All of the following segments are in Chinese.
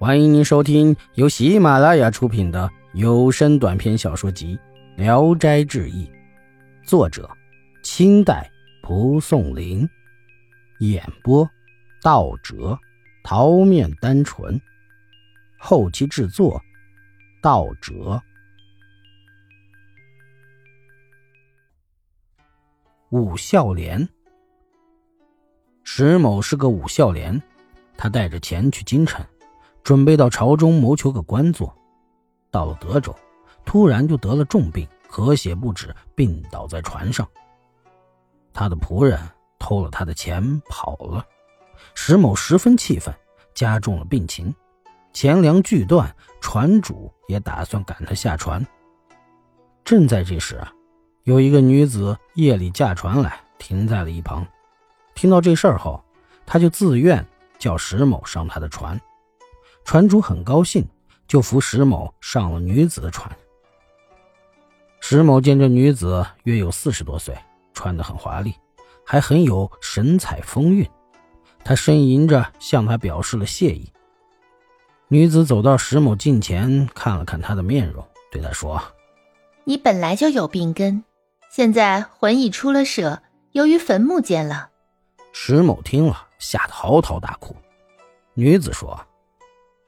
欢迎您收听由喜马拉雅出品的有声短篇小说集《聊斋志异》，作者：清代蒲松龄，演播：道哲、桃面单纯，后期制作：道哲。武孝廉，石某是个武孝廉，他带着钱去京城。准备到朝中谋求个官做，到了德州，突然就得了重病，咳血不止，病倒在船上。他的仆人偷了他的钱跑了，石某十分气愤，加重了病情，钱粮俱断，船主也打算赶他下船。正在这时啊，有一个女子夜里驾船来，停在了一旁。听到这事儿后，他就自愿叫石某上他的船。船主很高兴，就扶石某上了女子的船。石某见这女子约有四十多岁，穿得很华丽，还很有神采风韵。他呻吟着向她表示了谢意。女子走到石某近前，看了看他的面容，对他说：“你本来就有病根，现在魂已出了舍，由于坟墓见了。”石某听了，吓得嚎啕大哭。女子说。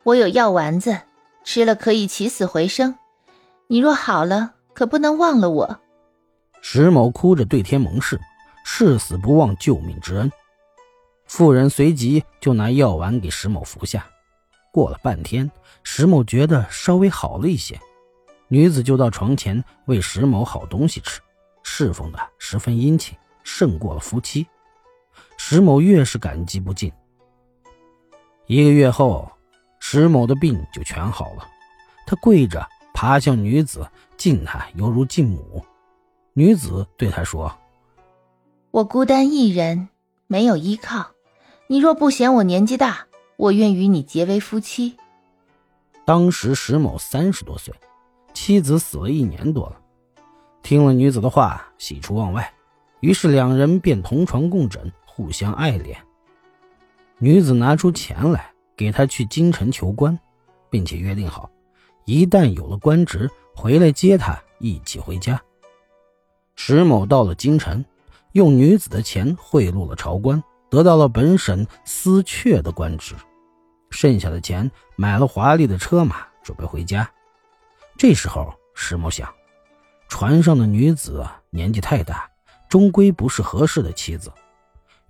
我有药丸子，吃了可以起死回生。你若好了，可不能忘了我。石某哭着对天盟誓，誓死不忘救命之恩。妇人随即就拿药丸给石某服下。过了半天，石某觉得稍微好了一些，女子就到床前喂石某好东西吃，侍奉的十分殷勤，胜过了夫妻。石某越是感激不尽。一个月后。石某的病就全好了，他跪着爬向女子，敬她犹如敬母。女子对他说：“我孤单一人，没有依靠。你若不嫌我年纪大，我愿与你结为夫妻。”当时石某三十多岁，妻子死了一年多了。听了女子的话，喜出望外，于是两人便同床共枕，互相爱恋。女子拿出钱来。给他去京城求官，并且约定好，一旦有了官职，回来接他一起回家。石某到了京城，用女子的钱贿赂了朝官，得到了本省司阙的官职，剩下的钱买了华丽的车马，准备回家。这时候，石某想，船上的女子年纪太大，终归不是合适的妻子，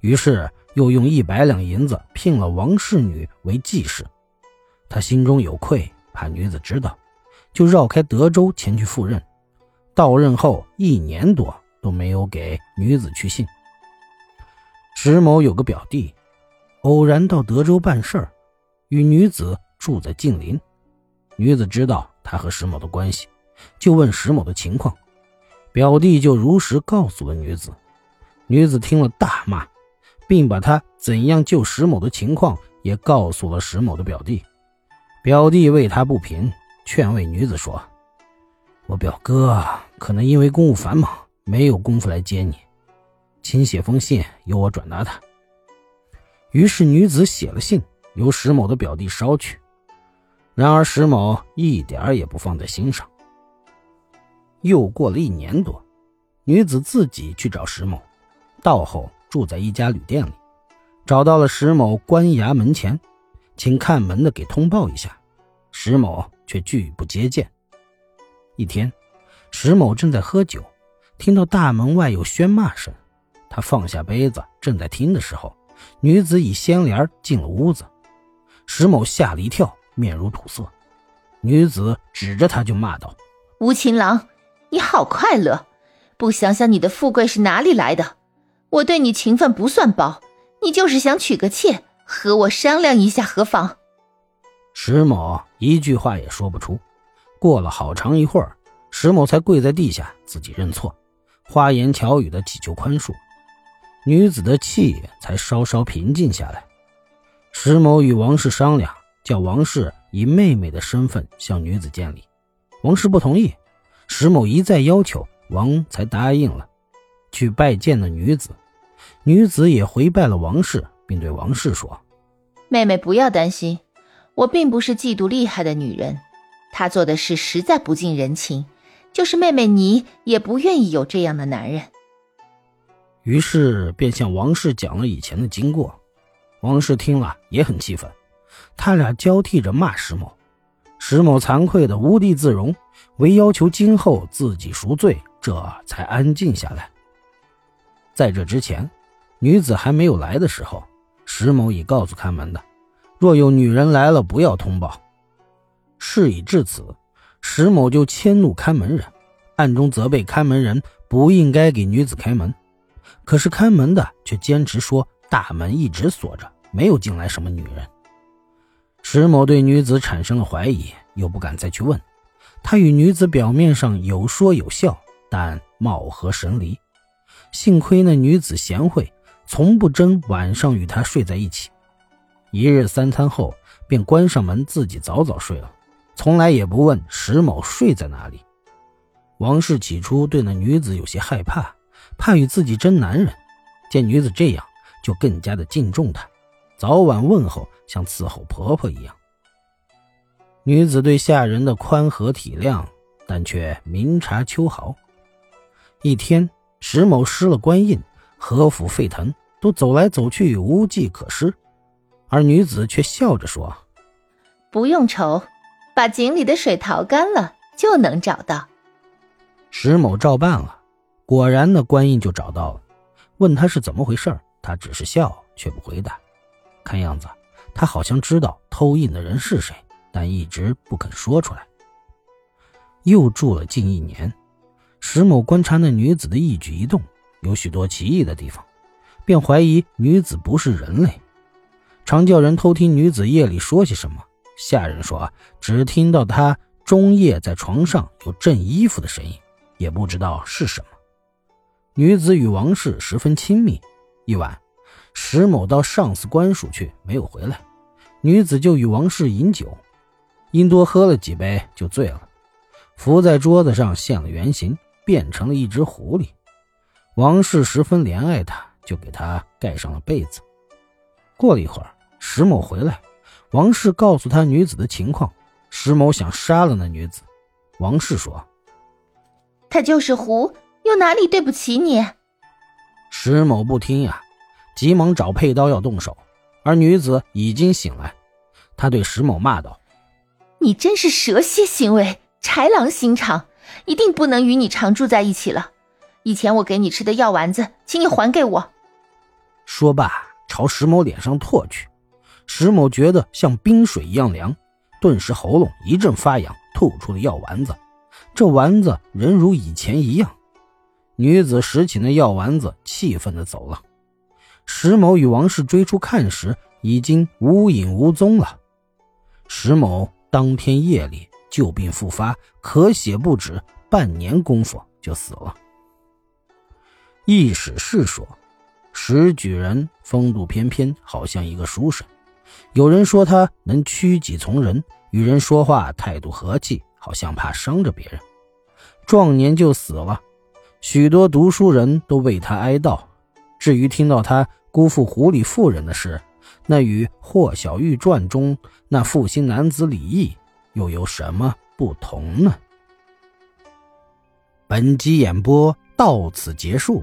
于是。又用一百两银子聘了王氏女为继室，他心中有愧，怕女子知道，就绕开德州前去赴任。到任后一年多都没有给女子去信。石某有个表弟，偶然到德州办事儿，与女子住在近邻。女子知道他和石某的关系，就问石某的情况，表弟就如实告诉了女子。女子听了大骂。并把他怎样救石某的情况也告诉了石某的表弟，表弟为他不平，劝慰女子说：“我表哥可能因为公务繁忙，没有功夫来接你，请写封信由我转达他。”于是女子写了信，由石某的表弟捎去。然而石某一点也不放在心上。又过了一年多，女子自己去找石某，到后。住在一家旅店里，找到了石某关衙门前，请看门的给通报一下。石某却拒不接见。一天，石某正在喝酒，听到大门外有喧骂声，他放下杯子，正在听的时候，女子以掀帘进了屋子。石某吓了一跳，面如土色。女子指着他就骂道：“无情郎，你好快乐，不想想你的富贵是哪里来的？”我对你情分不算薄，你就是想娶个妾，和我商量一下何妨？石某一句话也说不出。过了好长一会儿，石某才跪在地下自己认错，花言巧语的祈求宽恕，女子的气才稍稍平静下来。石某与王氏商量，叫王氏以妹妹的身份向女子见礼，王氏不同意，石某一再要求，王才答应了。去拜见了女子，女子也回拜了王氏，并对王氏说：“妹妹不要担心，我并不是嫉妒厉害的女人，她做的事实在不近人情，就是妹妹你也不愿意有这样的男人。于是便向王氏讲了以前的经过。王氏听了也很气愤，他俩交替着骂石某。石某惭愧的无地自容，唯要求今后自己赎罪，这才安静下来。在这之前，女子还没有来的时候，石某已告诉看门的，若有女人来了，不要通报。事已至此，石某就迁怒看门人，暗中责备看门人不应该给女子开门。可是看门的却坚持说大门一直锁着，没有进来什么女人。石某对女子产生了怀疑，又不敢再去问。他与女子表面上有说有笑，但貌合神离。幸亏那女子贤惠，从不争晚上与他睡在一起。一日三餐后，便关上门，自己早早睡了，从来也不问石某睡在哪里。王氏起初对那女子有些害怕，怕与自己争男人。见女子这样，就更加的敬重她。早晚问候，像伺候婆婆一样。女子对下人的宽和体谅，但却明察秋毫。一天，石某失了官印，合府沸腾，都走来走去，无计可施。而女子却笑着说：“不用愁，把井里的水淘干了，就能找到。”石某照办了，果然那官印就找到了。问他是怎么回事，他只是笑，却不回答。看样子，他好像知道偷印的人是谁，但一直不肯说出来。又住了近一年，石某观察那女子的一举一动，有许多奇异的地方，便怀疑女子不是人类。常叫人偷听女子夜里说些什么。下人说，只听到她中夜在床上有震衣服的声音，也不知道是什么。女子与王氏十分亲密，一晚。石某到上司官署去，没有回来。女子就与王氏饮酒，因多喝了几杯就醉了，伏在桌子上现了原形，变成了一只狐狸。王氏十分怜爱他，就给他盖上了被子。过了一会儿，石某回来，王氏告诉他女子的情况。石某想杀了那女子，王氏说：“她就是胡，又哪里对不起你？”石某不听呀。急忙找佩刀要动手，而女子已经醒来。他对石某骂道：“你真是蛇蝎行为，豺狼心肠，一定不能与你常住在一起了。以前我给你吃的药丸子，请你还给我。”说罢，朝石某脸上唾去。石某觉得像冰水一样凉，顿时喉咙一阵发痒，吐出了药丸子。这丸子仍如以前一样。女子拾起那药丸子，气愤的走了。石某与王氏追出看时，已经无影无踪了。石某当天夜里旧病复发，咳血不止，半年功夫就死了。易史是说，石举人风度翩翩，好像一个书生；有人说他能屈己从人，与人说话态度和气，好像怕伤着别人。壮年就死了，许多读书人都为他哀悼。至于听到他。辜负狐狸妇人的事，那与《霍小玉传》中那负心男子李毅又有什么不同呢？本集演播到此结束，